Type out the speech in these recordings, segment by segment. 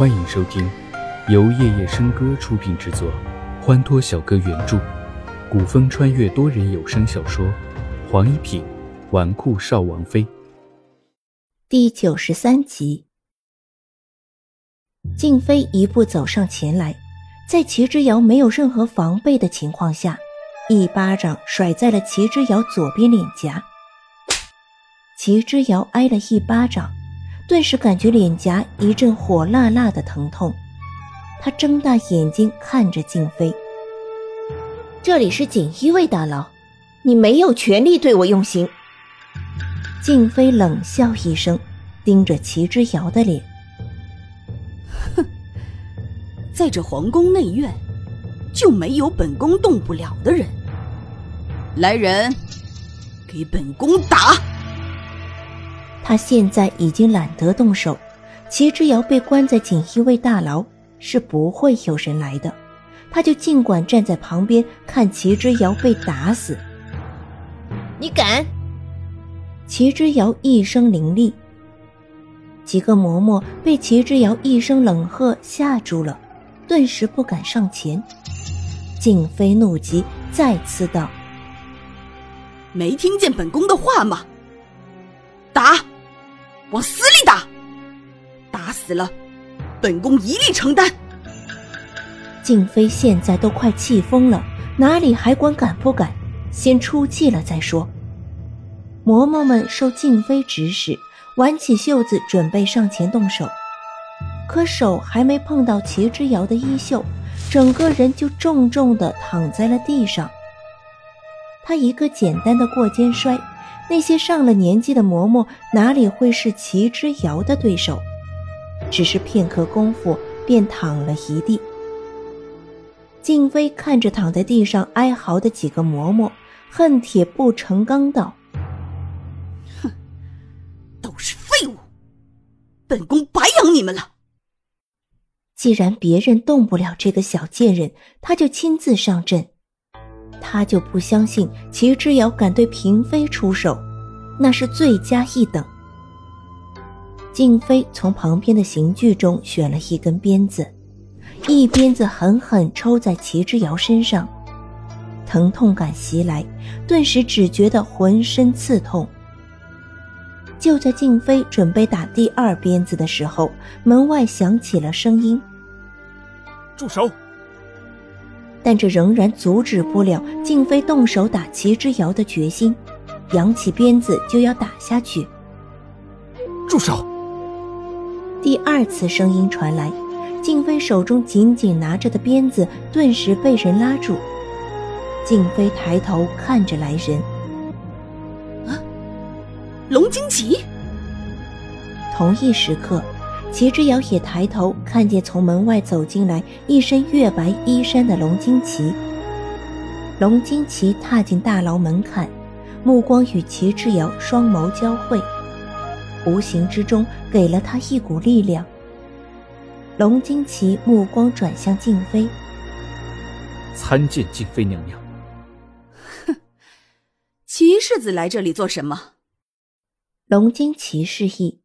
欢迎收听由夜夜笙歌出品制作，欢脱小哥原著，古风穿越多人有声小说《黄一品纨绔少王妃》第九十三集。静妃一步走上前来，在齐之遥没有任何防备的情况下，一巴掌甩在了齐之遥左边脸颊。齐之遥挨了一巴掌。顿时感觉脸颊一阵火辣辣的疼痛，他睁大眼睛看着静妃。这里是锦衣卫大牢，你没有权利对我用刑。静妃冷笑一声，盯着齐之遥的脸。哼，在这皇宫内院，就没有本宫动不了的人。来人，给本宫打！他现在已经懒得动手，齐之遥被关在锦衣卫大牢，是不会有人来的，他就尽管站在旁边看齐之遥被打死。你敢？齐之遥一声凌厉，几个嬷嬷被齐之遥一声冷喝吓住了，顿时不敢上前。静妃怒极，再次道：“没听见本宫的话吗？打！”往死里打，打死了，本宫一力承担。静妃现在都快气疯了，哪里还管敢不敢？先出气了再说。嬷嬷们受静妃指使，挽起袖子准备上前动手，可手还没碰到齐之遥的衣袖，整个人就重重的躺在了地上。他一个简单的过肩摔。那些上了年纪的嬷嬷哪里会是齐之遥的对手？只是片刻功夫便躺了一地。静妃看着躺在地上哀嚎的几个嬷嬷，恨铁不成钢道：“哼，都是废物，本宫白养你们了。既然别人动不了这个小贱人，他就亲自上阵。”他就不相信齐之遥敢对嫔妃出手，那是罪加一等。静妃从旁边的刑具中选了一根鞭子，一鞭子狠狠抽在齐之遥身上，疼痛感袭来，顿时只觉得浑身刺痛。就在静妃准备打第二鞭子的时候，门外响起了声音：“住手！”但这仍然阻止不了静妃动手打齐之遥的决心，扬起鞭子就要打下去。住手！第二次声音传来，静妃手中紧紧拿着的鞭子顿时被人拉住。静妃抬头看着来人，啊，龙惊奇。同一时刻。齐之遥也抬头看见从门外走进来一身月白衣衫的龙金奇。龙金奇踏进大牢门槛，目光与齐之遥双眸交汇，无形之中给了他一股力量。龙金奇目光转向静妃，参见静妃娘娘。哼，齐世子来这里做什么？龙金奇示意。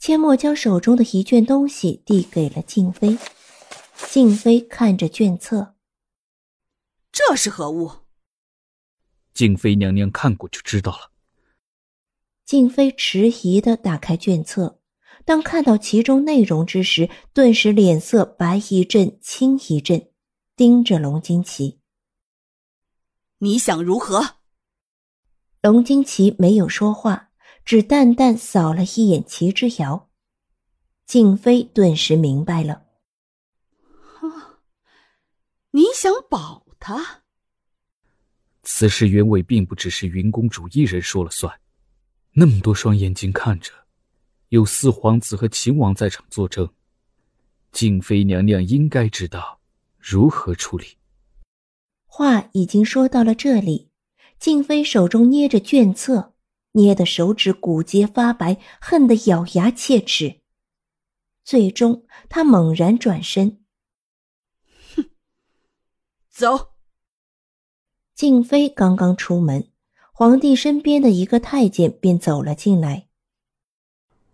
阡陌将手中的一卷东西递给了静妃，静妃看着卷册，这是何物？静妃娘娘看过就知道了。静妃迟疑的打开卷册，当看到其中内容之时，顿时脸色白一阵青一阵，盯着龙金奇。你想如何？龙金奇没有说话。只淡淡扫了一眼齐之遥，静妃顿时明白了。啊，你想保他？此事原委并不只是云公主一人说了算，那么多双眼睛看着，有四皇子和秦王在场作证，静妃娘娘应该知道如何处理。话已经说到了这里，静妃手中捏着卷册。捏得手指骨节发白，恨得咬牙切齿。最终，他猛然转身，哼，走。静妃刚刚出门，皇帝身边的一个太监便走了进来。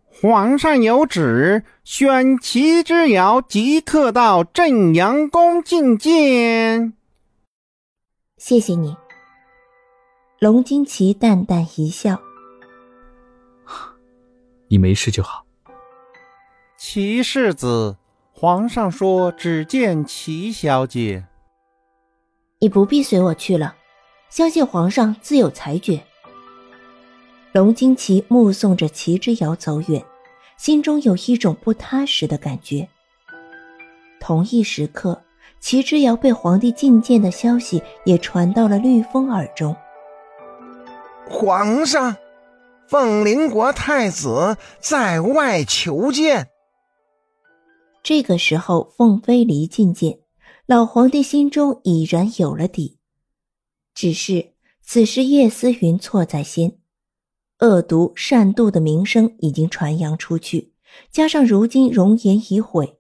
皇上有旨，选齐之遥即刻到正阳宫觐见。谢谢你。龙金奇淡淡一笑：“你没事就好。”齐世子，皇上说只见齐小姐。你不必随我去了，相信皇上自有裁决。龙金奇目送着齐之遥走远。心中有一种不踏实的感觉。同一时刻，齐之遥被皇帝觐见的消息也传到了绿风耳中。皇上，凤灵国太子在外求见。这个时候，凤飞离觐见，老皇帝心中已然有了底。只是此时叶思云错在先。恶毒善妒的名声已经传扬出去，加上如今容颜已毁，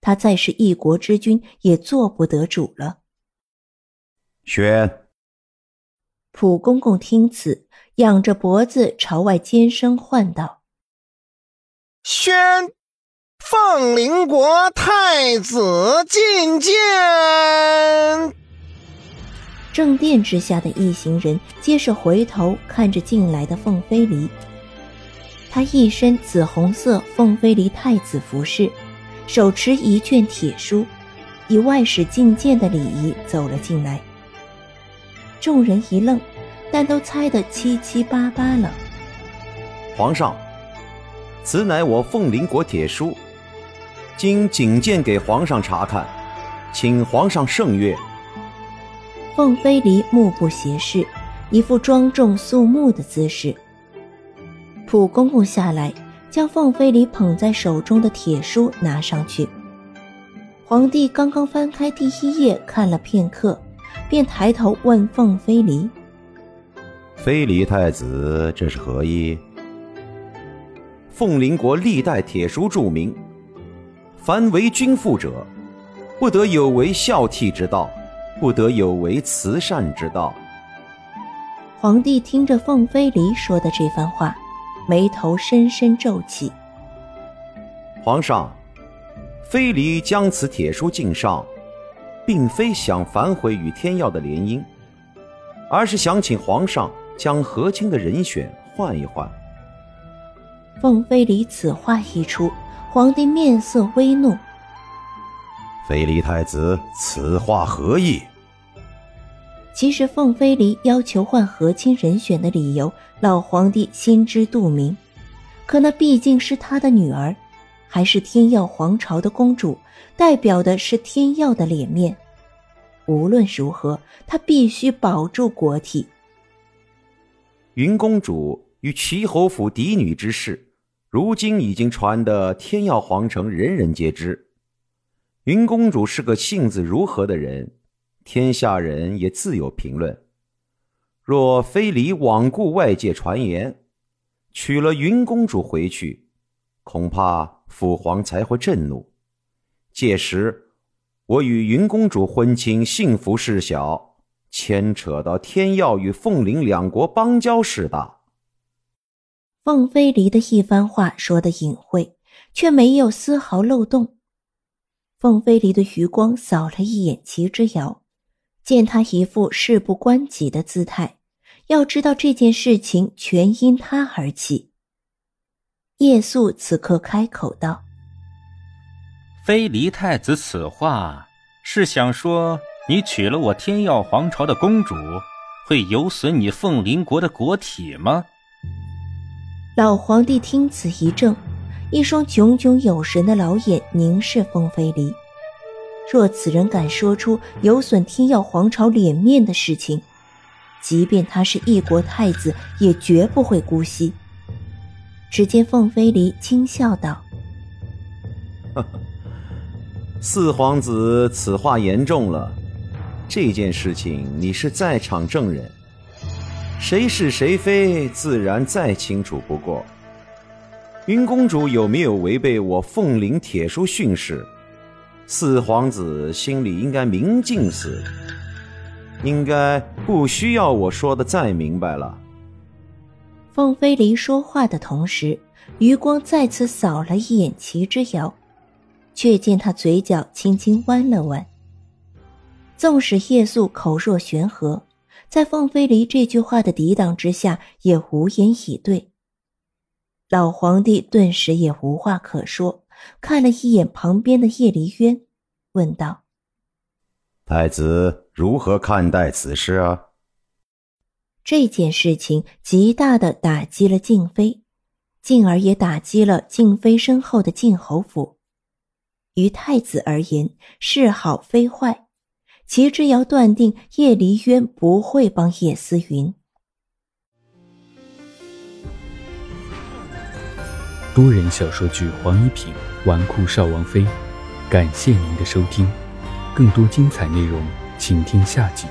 他再是一国之君也做不得主了。宣普公公听此，仰着脖子朝外尖声唤道：“宣凤灵国太子觐见。”正殿之下的一行人皆是回头看着进来的凤飞离。他一身紫红色凤飞离太子服饰，手持一卷铁书，以外使觐见的礼仪走了进来。众人一愣，但都猜得七七八八了。皇上，此乃我凤麟国铁书，经谨见给皇上查看，请皇上圣阅。凤飞离目不斜视，一副庄重肃穆的姿势。普公公下来，将凤飞离捧在手中的铁书拿上去。皇帝刚刚翻开第一页，看了片刻，便抬头问凤飞离：“飞离太子，这是何意？”凤林国历代铁书注明：凡为君父者，不得有违孝悌之道。不得有违慈善之道。皇帝听着凤飞离说的这番话，眉头深深皱起。皇上，飞离将此铁书敬上，并非想反悔与天耀的联姻，而是想请皇上将和亲的人选换一换。凤飞离此话一出，皇帝面色微怒。飞离太子，此话何意？其实凤飞离要求换和亲人选的理由，老皇帝心知肚明。可那毕竟是他的女儿，还是天耀皇朝的公主，代表的是天耀的脸面。无论如何，他必须保住国体。云公主与齐侯府嫡女之事，如今已经传得天耀皇城，人人皆知。云公主是个性子如何的人，天下人也自有评论。若非礼罔顾外界传言，娶了云公主回去，恐怕父皇才会震怒。届时，我与云公主婚亲幸福事小，牵扯到天耀与凤翎两国邦交事大。凤飞离的一番话说的隐晦，却没有丝毫漏洞。凤飞离的余光扫了一眼齐之遥，见他一副事不关己的姿态，要知道这件事情全因他而起。叶素此刻开口道：“飞离太子，此话是想说你娶了我天耀皇朝的公主，会有损你凤麟国的国体吗？”老皇帝听此一怔。一双炯炯有神的老眼凝视凤飞离，若此人敢说出有损天耀皇朝脸面的事情，即便他是一国太子，也绝不会姑息。只见凤飞离轻笑道：“四皇子，此话言重了。这件事情你是在场证人，谁是谁非，自然再清楚不过。”云公主有没有违背我凤灵铁书训示？四皇子心里应该明镜似，应该不需要我说的再明白了。凤飞离说话的同时，余光再次扫了一眼齐之遥，却见他嘴角轻轻弯了弯。纵使叶素口若悬河，在凤飞离这句话的抵挡之下，也无言以对。老皇帝顿时也无话可说，看了一眼旁边的叶离渊，问道：“太子如何看待此事啊？”这件事情极大的打击了静妃，进而也打击了静妃身后的晋侯府。于太子而言，是好非坏。齐之遥断定叶离渊不会帮叶思云。多人小说剧《黄一品纨绔少王妃》，感谢您的收听，更多精彩内容，请听下集。